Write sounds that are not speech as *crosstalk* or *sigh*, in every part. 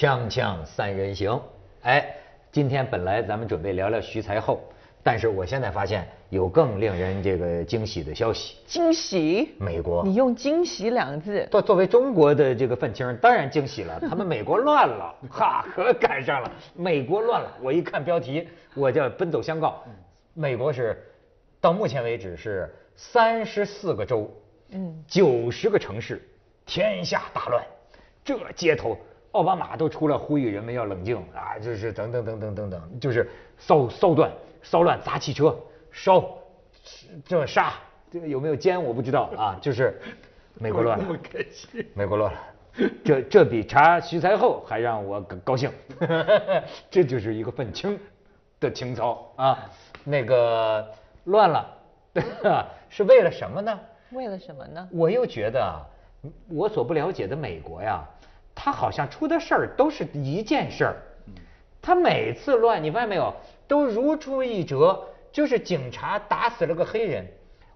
锵锵三人行，哎，今天本来咱们准备聊聊徐才厚，但是我现在发现有更令人这个惊喜的消息。惊喜？美国你用“惊喜”两个字，作作为中国的这个愤青，当然惊喜了。*laughs* 他们美国乱了，哈，可赶上了。美国乱了，我一看标题，我就奔走相告。美国是到目前为止是三十四个州，嗯，九十个城市，天下大乱。这街头，奥巴马都出来呼吁人们要冷静啊，就是等等等等等等，就是骚骚乱、骚乱、砸汽车、烧、这杀，这个有没有奸我不知道啊，*laughs* 就是美国乱了，美国乱了，这这比查徐才厚还让我高兴，*laughs* 这就是一个愤青的情操啊，那个乱了，*laughs* 是为了什么呢？为了什么呢？我又觉得啊。我所不了解的美国呀，他好像出的事儿都是一件事儿，他每次乱，你发现没有，都如出一辙，就是警察打死了个黑人。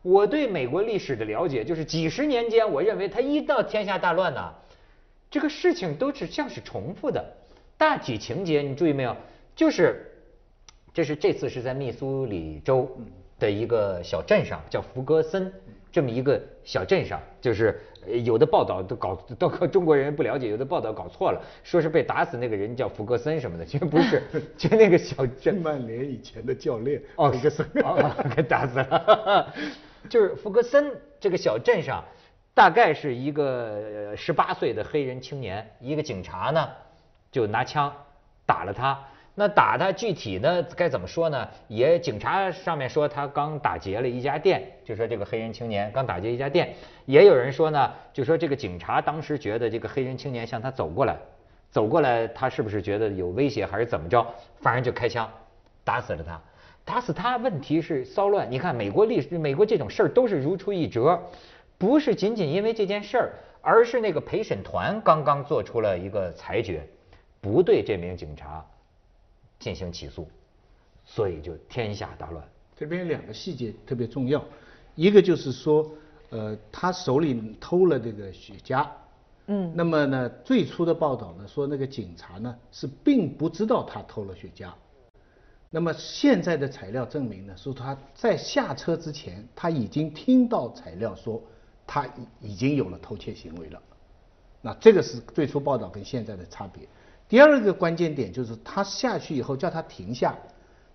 我对美国历史的了解，就是几十年间，我认为他一到天下大乱呢，这个事情都是像是重复的，大体情节你注意没有？就是，这是这次是在密苏里州的一个小镇上，叫福格森。这么一个小镇上，就是有的报道都搞都中国人不了解，有的报道搞错了，说是被打死那个人叫福格森什么的，其实不是，*laughs* 就那个小镇。曼联以前的教练福格森给打死了。*laughs* 就是福格森这个小镇上，大概是一个十八岁的黑人青年，一个警察呢就拿枪打了他。那打他具体呢该怎么说呢？也警察上面说他刚打劫了一家店，就说这个黑人青年刚打劫一家店。也有人说呢，就说这个警察当时觉得这个黑人青年向他走过来，走过来他是不是觉得有威胁还是怎么着？反正就开枪打死了他。打死他，问题是骚乱。你看美国历史，美国这种事儿都是如出一辙，不是仅仅因为这件事儿，而是那个陪审团刚刚做出了一个裁决，不对这名警察。进行起诉，所以就天下大乱。这边两个细节特别重要，一个就是说，呃，他手里偷了这个雪茄，嗯，那么呢，最初的报道呢说那个警察呢是并不知道他偷了雪茄，那么现在的材料证明呢，说他在下车之前他已经听到材料说他已已经有了偷窃行为了，那这个是最初报道跟现在的差别。第二个关键点就是他下去以后叫他停下，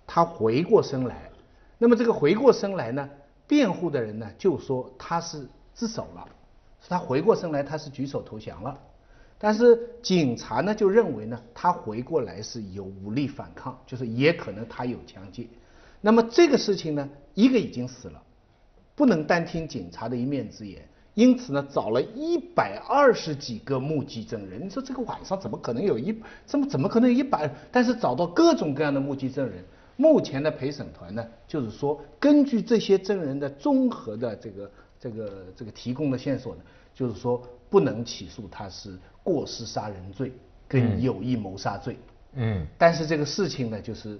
他回过身来，那么这个回过身来呢，辩护的人呢就说他是自首了，他回过身来他是举手投降了，但是警察呢就认为呢他回过来是有武力反抗，就是也可能他有枪械，那么这个事情呢一个已经死了，不能单听警察的一面之言。因此呢，找了一百二十几个目击证人。你说这个晚上怎么可能有一这么怎么可能有一百？但是找到各种各样的目击证人。目前的陪审团呢，就是说根据这些证人的综合的这个这个这个提供的线索呢，就是说不能起诉他是过失杀人罪跟有意谋杀罪。嗯。但是这个事情呢，就是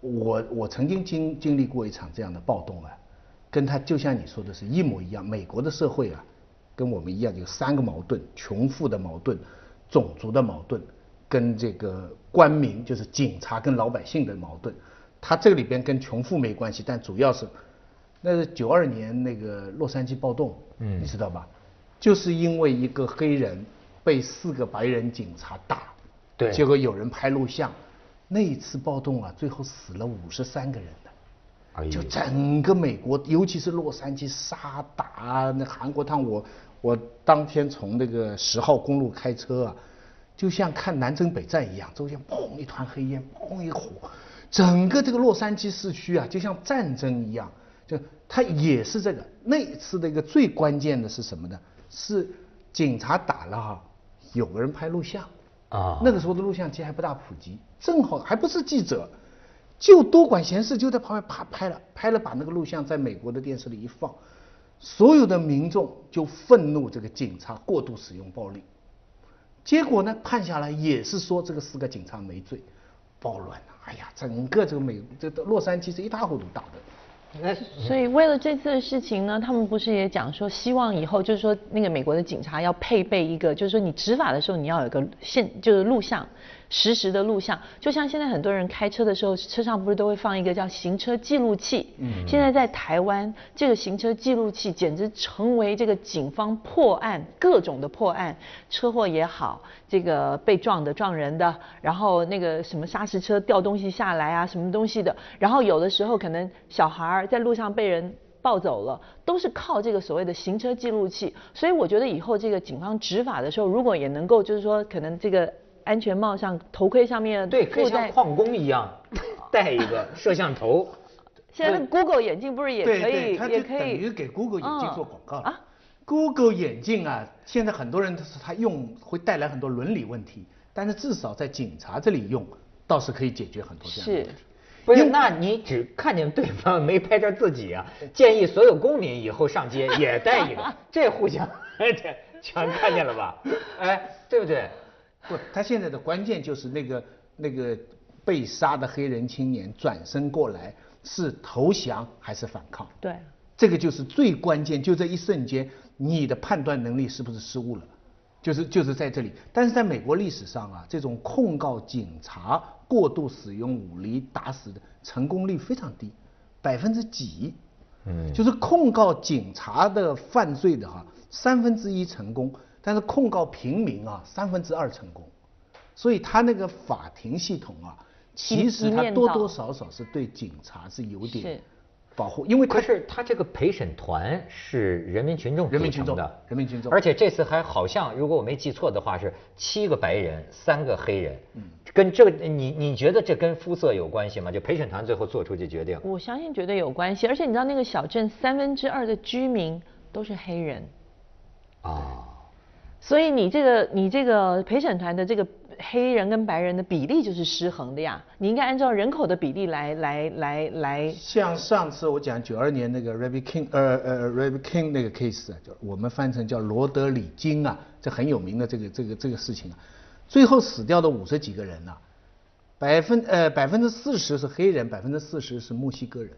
我我曾经经经历过一场这样的暴动啊。跟他就像你说的是一模一样，美国的社会啊，跟我们一样有三个矛盾：穷富的矛盾、种族的矛盾，跟这个官民就是警察跟老百姓的矛盾。他这个里边跟穷富没关系，但主要是那是九二年那个洛杉矶暴动，嗯，你知道吧？就是因为一个黑人被四个白人警察打，对，结果有人拍录像，那一次暴动啊，最后死了五十三个人。就整个美国，尤其是洛杉矶杀打那韩国趟，我我当天从那个十号公路开车啊，就像看南征北战一样，周边砰一团黑烟，砰一火，整个这个洛杉矶市区啊，就像战争一样。就他也是这个那次的一个最关键的是什么呢？是警察打了哈，有个人拍录像啊，那个时候的录像机还不大普及，正好还不是记者。就多管闲事，就在旁边啪拍了，拍了把那个录像在美国的电视里一放，所有的民众就愤怒这个警察过度使用暴力，结果呢判下来也是说这个四个警察没罪，暴乱了，哎呀，整个这个美这个洛杉矶是一塌糊涂打的，所以为了这次的事情呢，他们不是也讲说，希望以后就是说那个美国的警察要配备一个，就是说你执法的时候你要有个现就是录像，实时的录像，就像现在很多人开车的时候，车上不是都会放一个叫行车记录器？嗯，现在在台湾，这个行车记录器简直成为这个警方破案各种的破案，车祸也好，这个被撞的撞人的，然后那个什么砂石车掉东西下来啊，什么东西的，然后有的时候可能小孩儿在路上被人抱走了，都是靠这个所谓的行车记录器。所以我觉得以后这个警方执法的时候，如果也能够就是说，可能这个安全帽上、头盔上面对，可以。像矿工一样 *laughs* 带一个摄像头。*laughs* 现在那个 Google 眼镜不是也可以，也可以等于。给 Google 眼镜做广告了。嗯啊 Google 眼镜啊，现在很多人他用会带来很多伦理问题，但是至少在警察这里用，倒是可以解决很多这样的问题。不是，那你只看见对方没拍着自己啊？建议所有公民以后上街也带一个，*laughs* 这互相这全看见了吧？哎，对不对？不，他现在的关键就是那个那个被杀的黑人青年转身过来是投降还是反抗？对，这个就是最关键，就这一瞬间，你的判断能力是不是失误了？就是就是在这里。但是在美国历史上啊，这种控告警察过度使用武力打死的成功率非常低，百分之几。嗯就是控告警察的犯罪的哈、三分之一成功，但是控告平民啊，三分之二成功。所以他那个法庭系统啊，其实它一面多多少少是对警察是有点保护，因为他可是他这个陪审团是人民群众人民群众的，人民群众而且这次还好像，如果我没记错的话，是七个白人，三个黑人。嗯，跟这个你你觉得这跟肤色有关系吗？就陪审团最后做出这决定。我相信绝对有关系。而且你知道那个小镇三分之二的居民都是黑人。啊，所以你这个你这个陪审团的这个黑人跟白人的比例就是失衡的呀，你应该按照人口的比例来来来来。像上次我讲九二年那个 Raby King，呃呃 Raby King 那个 case 啊，就我们翻成叫罗德里金啊，这很有名的这个这个这个事情啊，最后死掉的五十几个人呐、百分呃百分之四十是黑人，百分之四十是墨西哥人，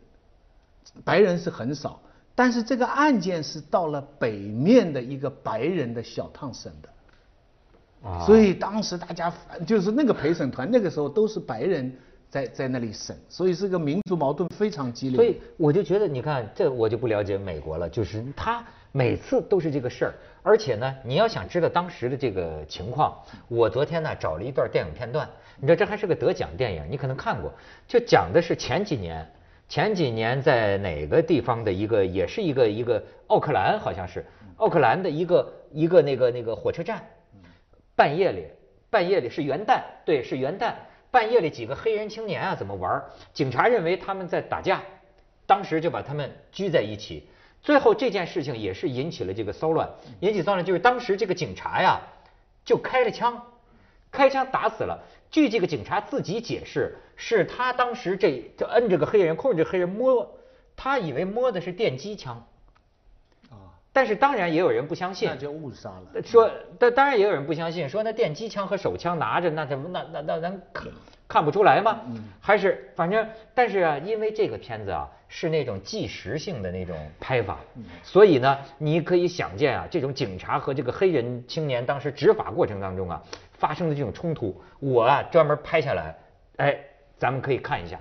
白人是很少。但是这个案件是到了北面的一个白人的小烫审的，啊所以当时大家就是那个陪审团那个时候都是白人在在那里审，所以是个民族矛盾非常激烈。所以我就觉得，你看，这我就不了解美国了，就是他每次都是这个事儿，而且呢，你要想知道当时的这个情况，我昨天呢找了一段电影片段，你知道这还是个得奖电影，你可能看过，就讲的是前几年，前几年在哪个地方的一个，也是一个一个奥克兰，好像是奥克兰的一个一个那个那个火车站，半夜里，半夜里是元旦，对，是元旦。半夜里几个黑人青年啊，怎么玩儿？警察认为他们在打架，当时就把他们拘在一起。最后这件事情也是引起了这个骚乱，引起骚乱就是当时这个警察呀，就开了枪，开枪打死了。据这个警察自己解释，是他当时这就摁这个黑人，控制这个黑人摸，他以为摸的是电击枪，啊，但是当然也有人不相信那，就误杀了。说，但当然也有人不相信，说那电击枪和手枪拿着，那怎么那那那能看看不出来吗？还是反正，但是啊，因为这个片子啊是那种纪实性的那种拍法，所以呢，你可以想见啊，这种警察和这个黑人青年当时执法过程当中啊发生的这种冲突，我啊专门拍下来，哎，咱们可以看一下。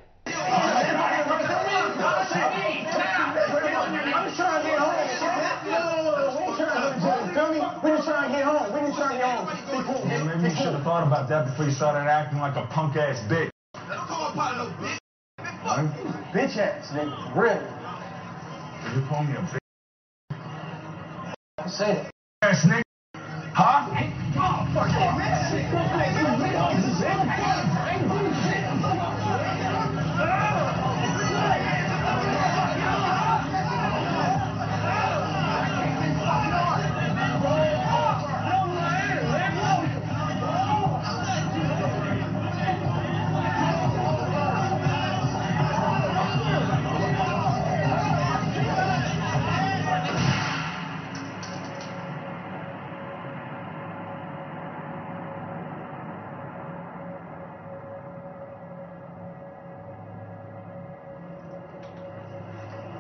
Fucking rich shit.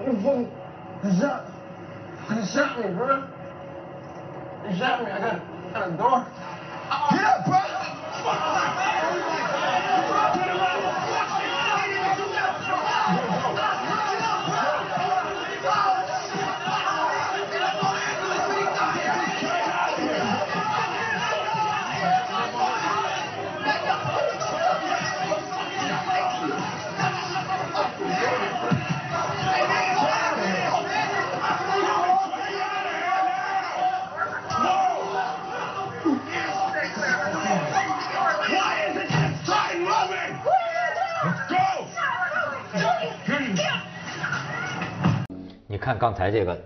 You fucking you shot, you shot me, bro. You shot me. I got, got a door. 看刚才这个，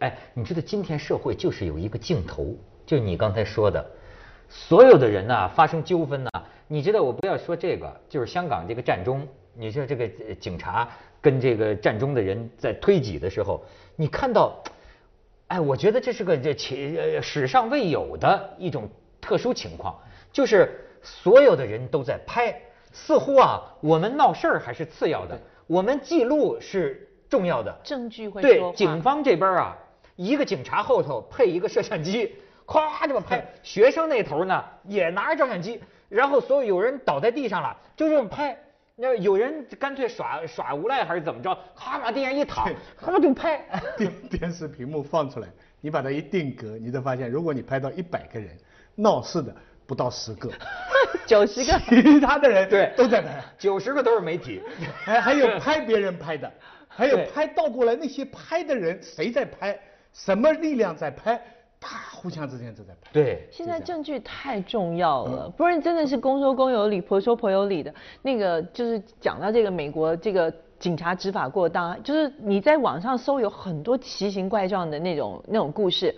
哎，你知道今天社会就是有一个镜头，就你刚才说的，所有的人呐、发生纠纷呐、你知道我不要说这个，就是香港这个战中，你说这个呃警察跟这个战中的人在推挤的时候，你看到，哎，我觉得这是个这其呃史上未有的一种特殊情况，就是所有的人都在拍，似乎啊我们闹事儿还是次要的，我们记录是重要的。证据会对说话警方这边啊，一个警察后头配一个摄像机，咵这么拍。学生那头呢也拿着照相机，然后所有有人倒在地上了，就这么拍。那有人干脆耍耍无赖还是怎么着，咔往地上一躺，咔就拍。*laughs* 电电视屏幕放出来，你把它一定格，你就发现，如果你拍到一百个人闹事的不到十个，*laughs* 九十个。*laughs* 其他的人对都在拍，九十个都是媒体。还还有拍别人拍的，还有拍倒过来那些拍的人谁在拍，什么力量在拍，啪，互相之间都在拍。对，现在证据太重要了，不然真的是公说公有理，婆说婆有理的。那个就是讲到这个美国这个警察执法过当，就是你在网上搜有很多奇形怪状的那种那种故事。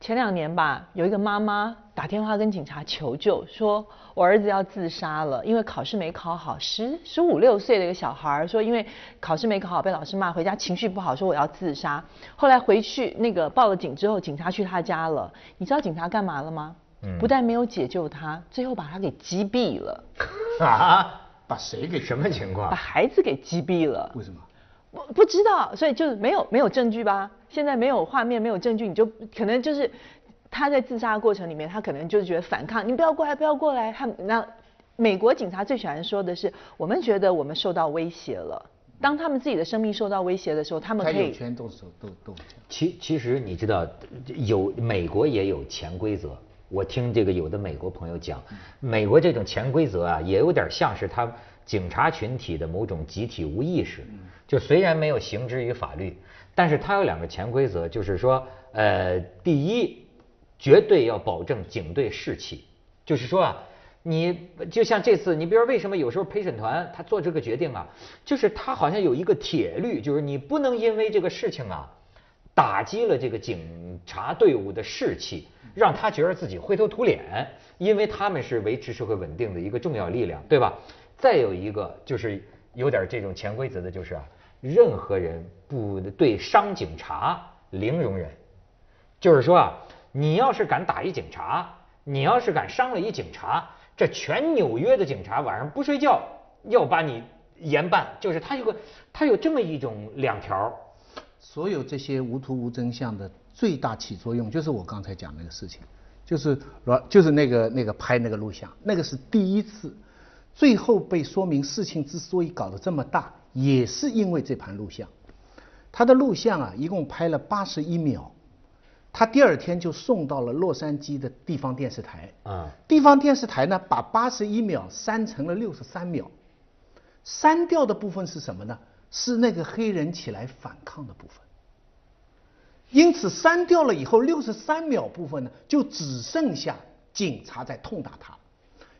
前两年吧，有一个妈妈打电话跟警察求救，说我儿子要自杀了，因为考试没考好，十十五六岁的一个小孩儿说，因为考试没考好被老师骂，回家情绪不好，说我要自杀。后来回去那个报了警之后，警察去他家了，你知道警察干嘛了吗？嗯不但没有解救他，最后把他给击毙了，啊，把谁给什么情况把？孩子给击毙了。为什么？不不知道，所以就是没有没有证据吧？现在没有画面，没有证据，你就可能就是他在自杀的过程里面，他可能就是觉得反抗，你不要过来，不要过来。他那美国警察最喜欢说的是，我们觉得我们受到威胁了。当他们自己的生命受到威胁的时候，他们可以权动手都都这样。其其实你知道，有美国也有潜规则。我听这个有的美国朋友讲，美国这种潜规则啊，也有点像是他警察群体的某种集体无意识。就虽然没有行之于法律，但是它有两个潜规则，就是说，呃，第一，绝对要保证警队士气，就是说啊，你就像这次，你比如说为什么有时候陪审团他做这个决定啊，就是他好像有一个铁律，就是你不能因为这个事情啊。打击了这个警察队伍的士气，让他觉得自己灰头土脸，因为他们是维持社会稳定的一个重要力量，对吧？再有一个就是有点这种潜规则的，就是，任何人不对伤警察零容忍，就是说啊，你要是敢打一警察，你要是敢伤了一警察，这全纽约的警察晚上不睡觉要把你严办，就是他有个他有这么一种两条。所有这些无图无真相的最大起作用，就是我刚才讲那个事情，就是就是那个那个拍那个录像，那个是第一次，最后被说明事情之所以搞得这么大，也是因为这盘录像。他的录像啊，一共拍了八十一秒，他第二天就送到了洛杉矶的地方电视台。啊地方电视台呢，把八十一秒删成了六十三秒，删掉的部分是什么呢？是那个黑人起来反抗的部分。因此删掉了以后，六十三秒部分呢，就只剩下警察在痛打他。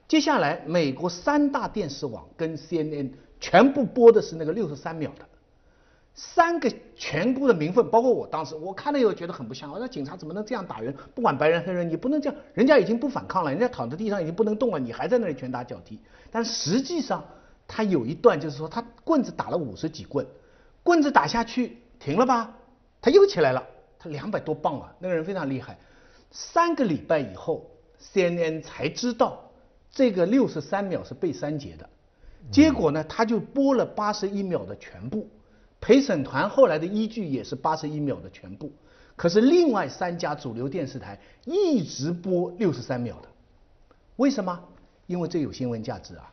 接下来，美国三大电视网跟 CNN 全部播的是那个六十三秒的，三个全部的名分，包括我当时我看了以后觉得很不像，我说警察怎么能这样打人？不管白人黑人，你不能这样，人家已经不反抗了，人家躺在地上已经不能动了，你还在那里拳打脚踢。但实际上，他有一段就是说，他棍子打了五十几棍，棍子打下去停了吧，他又起来了，他两百多磅啊，那个人非常厉害。三个礼拜以后，CNN 才知道这个六十三秒是被删节的，结果呢，他就播了八十一秒的全部，陪审团后来的依据也是八十一秒的全部，可是另外三家主流电视台一直播六十三秒的，为什么？因为这有新闻价值啊，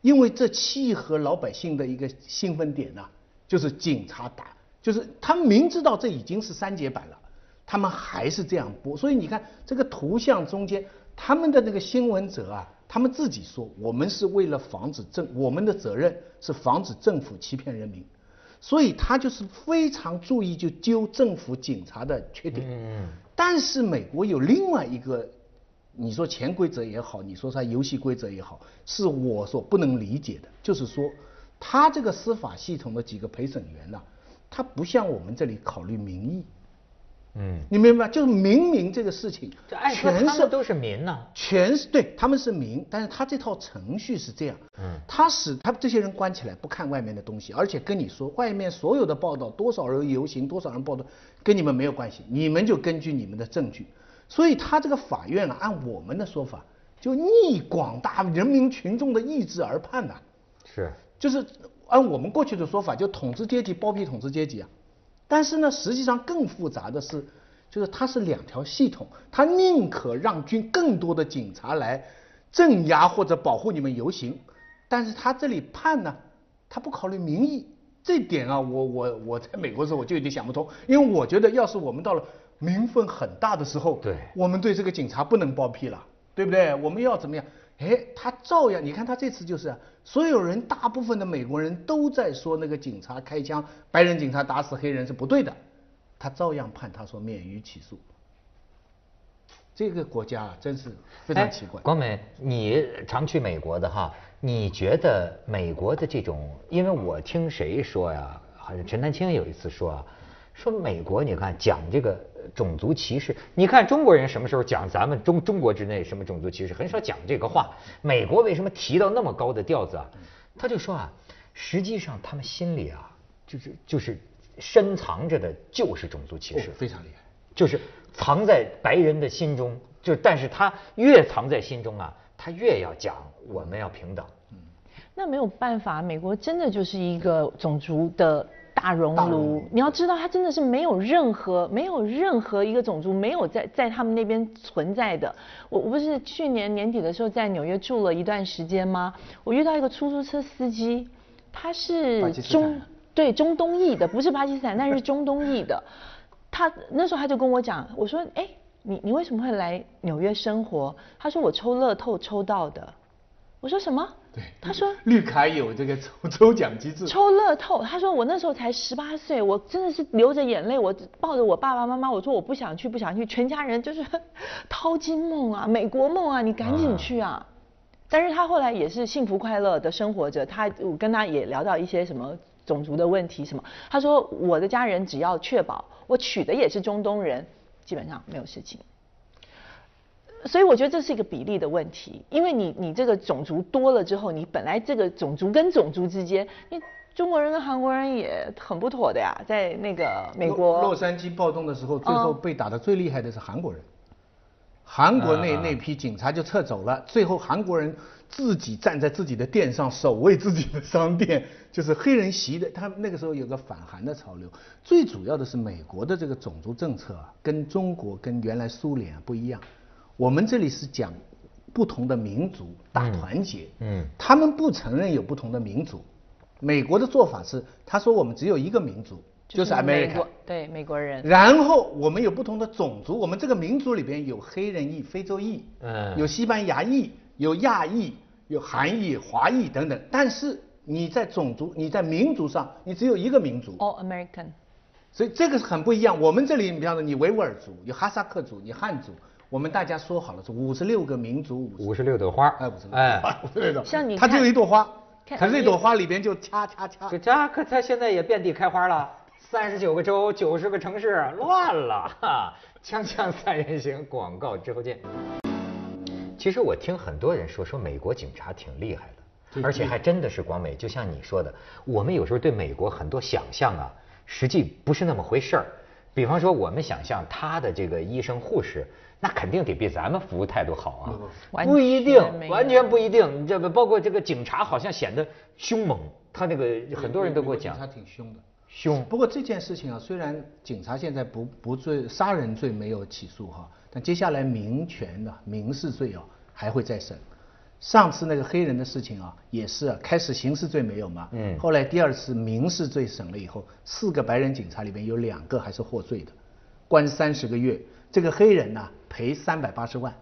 因为这契合老百姓的一个兴奋点呐、就是警察打，就是他们明知道这已经是三节版了，他们还是这样播，所以你看这个图像中间，他们的那个新闻者啊，他们自己说，我们是为了防止政，我们的责任是防止政府欺骗人民，所以他就是非常注意就揪政府警察的缺点。嗯。但是美国有另外一个，你说潜规则也好，你说它游戏规则也好，是我所不能理解的，就是说，他这个司法系统的几个陪审员呐、他不像我们这里考虑民意，嗯，你明白吗？就是明明这个事情全是都是民呐、全是对，他们是民，但是他这套程序是这样，嗯。他使他这些人关起来不看外面的东西，而且跟你说外面所有的报道，多少人游行，多少人报道，跟你们没有关系，你们就根据你们的证据，所以他这个法院啊，按我们的说法，就逆广大人民群众的意志而判呐、是，就是按我们过去的说法，就统治阶级包庇统治阶级啊。但是呢，实际上更复杂的是，就是它是两条系统，它宁可让军更多的警察来镇压或者保护你们游行，但是他这里判呢，他不考虑民意。这点啊，我我我在美国的时候我就有点想不通，因为我觉得要是我们到了民愤很大的时候，对我们对这个警察不能包庇了，对不对？我们要怎么样？哎，他照样，你看他这次就是啊，所有人大部分的美国人都在说那个警察开枪，白人警察打死黑人是不对的，他照样判他说免于起诉。这个国家啊，真是非常奇怪哎。广美，你常去美国的哈，你觉得美国的这种，因为我听谁说呀，好像陈丹青有一次说啊，说美国你看讲这个呃种族歧视，你看中国人什么时候讲咱们中中国之内什么种族歧视，很少讲这个话。美国为什么提到那么高的调子啊？*laughs* 他就说啊，实际上他们心里啊，就是就是深藏着的就是种族歧视。哦非常厉害。就是藏在白人的心中，就但是他越藏在心中啊，他越要讲我们要平等。那没有办法，美国真的就是一个种族的大熔炉炉。你要知道，它真的是没有任何没有任何一个种族没有在在他们那边存在的。我我不是去年年底的时候在纽约住了一段时间吗？我遇到一个出租车司机，他是中对中东裔的，不是巴基斯坦，但是中东裔的。他那时候他就跟我讲，我说，哎，你你为什么会来纽约生活？他说我抽乐透抽到的。我说什么？对，他说绿卡有这个抽 *laughs* 抽奖机制。抽乐透，他说我那时候才十八岁，我真的是流着眼泪，我抱着我爸爸妈妈，我说我不想去，不想去，全家人就是 *laughs* 淘金梦啊，美国梦啊，你赶紧去啊！但是他后来也是幸福快乐的生活着，他我跟他也聊到一些什么种族的问题什么，他说我的家人只要确保我娶的也是中东人，基本上没有事情。所以我觉得这是一个比例的问题，因为你你这个种族多了之后，你本来这个种族跟种族之间，你中国人跟韩国人也很不妥的呀，在那个美国洛杉矶暴动的时候，最后嗯被打的最厉害的是韩国人。韩国那啊那批警察就撤走了，最后韩国人自己站在自己的店上守卫自己的商店，就是黑人袭的。他那个时候有个反韩的潮流。最主要的是美国的这个种族政策啊，跟中国跟原来苏联啊不一样。我们这里是讲不同的民族大团结，嗯他们不承认有不同的民族。美国的做法是，他说我们只有一个民族，就是美 America 国。对美国人，然后我们有不同的种族，我们这个民族里边有黑人裔、非洲裔，嗯有西班牙裔、有亚裔、有韩裔、华裔等等。但是你在种族、你在民族上，你只有一个民族，All American，所以这个是很不一样。我们这里，你比方说你维吾尔族、有哈萨克族、你汉族，我们大家说好了是五十六个民族，五五十六朵花，哎五十六。哎，五十六朵，像你它只有一朵花，看可是这朵花里边就掐掐掐。这，这可它现在也遍地开花了，三十九个州，九十个城市，乱了。哈！锵锵三人行，广告之后见。其实我听很多人说，说美国警察挺厉害的，对而且还真的是广美，就像你说的，我们有时候对美国很多想象啊，实际不是那么回事儿。比方说，我们想象他的这个医生护士，那肯定得比咱们服务态度好啊，不一定，完全不一定。你这个包括这个警察，好像显得凶猛，他那个很多人都给我讲他挺凶的。凶。不过这件事情啊，虽然警察现在不不罪杀人罪没有起诉哈，但接下来民权的民事罪啊还会再审。上次那个黑人的事情啊，也是啊，开始刑事罪没有嘛，嗯后来第二次民事罪审了以后，四个白人警察里面有两个还是获罪的，关三十个月。这个黑人呢赔三百八十万，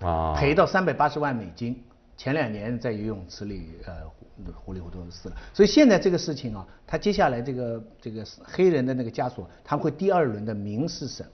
啊，赔到三百八十万美金。前两年在游泳池里呃糊里糊涂死了，所以现在这个事情啊，他接下来这个这个黑人的那个家属，他会第二轮的民事审，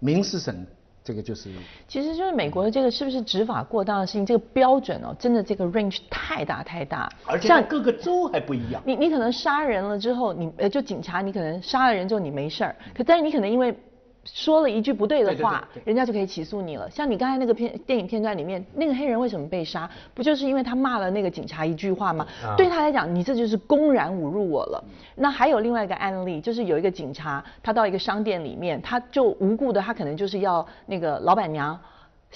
民事审这个就是其实就是美国的这个是不是执法过当的事情，这个标准哦，真的这个 range 太大太大。而且像各个州还不一样。你你可能杀人了之后，你呃就警察，你可能杀了人之后你没事儿，可但是你可能因为说了一句不对的话，对对人家就可以起诉你了。像你刚才那个片电影片段里面，那个黑人为什么被杀？不就是因为他骂了那个警察一句话吗？啊对他来讲，你这就是公然侮辱我了。那还有另外一个案例，就是有一个警察，他到一个商店里面，他就无故的，他可能就是要那个老板娘。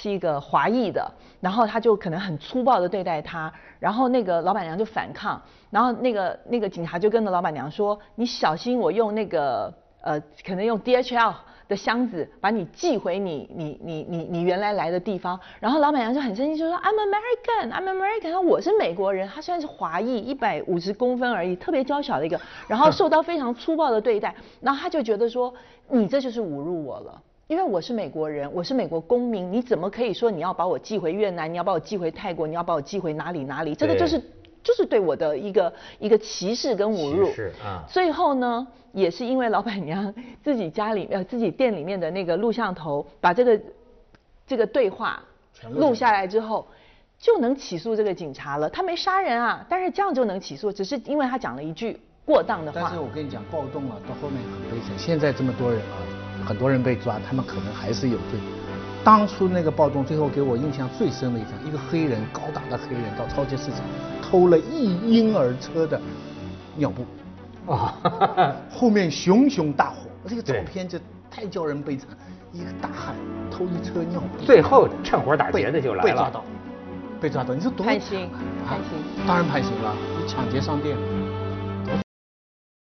是一个华裔的，然后他就可能很粗暴的对待他，然后那个老板娘就反抗，然后那个那个警察就跟着老板娘说：“你小心我用那个呃，可能用 DHL 的箱子把你寄回你你你你你原来来的地方。”然后老板娘就很生气，就说：“I'm American, I'm American。”说我是美国人，他虽然是华裔，一百五十公分而已，特别娇小的一个，*laughs* 然后受到非常粗暴的对待，然后他就觉得说：“你这就是侮辱我了。”因为我是美国人，我是美国公民，你怎么可以说你要把我寄回越南，你要把我寄回泰国，你要把我寄回哪里哪里？这个就是就是对我的一个一个歧视跟侮辱。是啊最后呢，也是因为老板娘自己家里呃自己店里面的那个录像头，把这个这个对话录下来之后。就能起诉这个警察了，他没杀人啊，但是这样就能起诉，只是因为他讲了一句过当的话但是。我跟你讲，暴动啊，到后面很悲惨。现在这么多人啊，很多人被抓，他们可能还是有罪。当初那个暴动，最后给我印象最深的一场，一个黑人，高大的黑人到超级市场偷了一婴儿车的尿布，啊，*laughs* 后面熊熊大火，这个照片就太叫人悲惨。一个大汉偷一车尿布，最后趁火打被劫的就来了。被抓到，被抓到，你说多判刑惨啊判刑当然判刑了，你抢劫商店。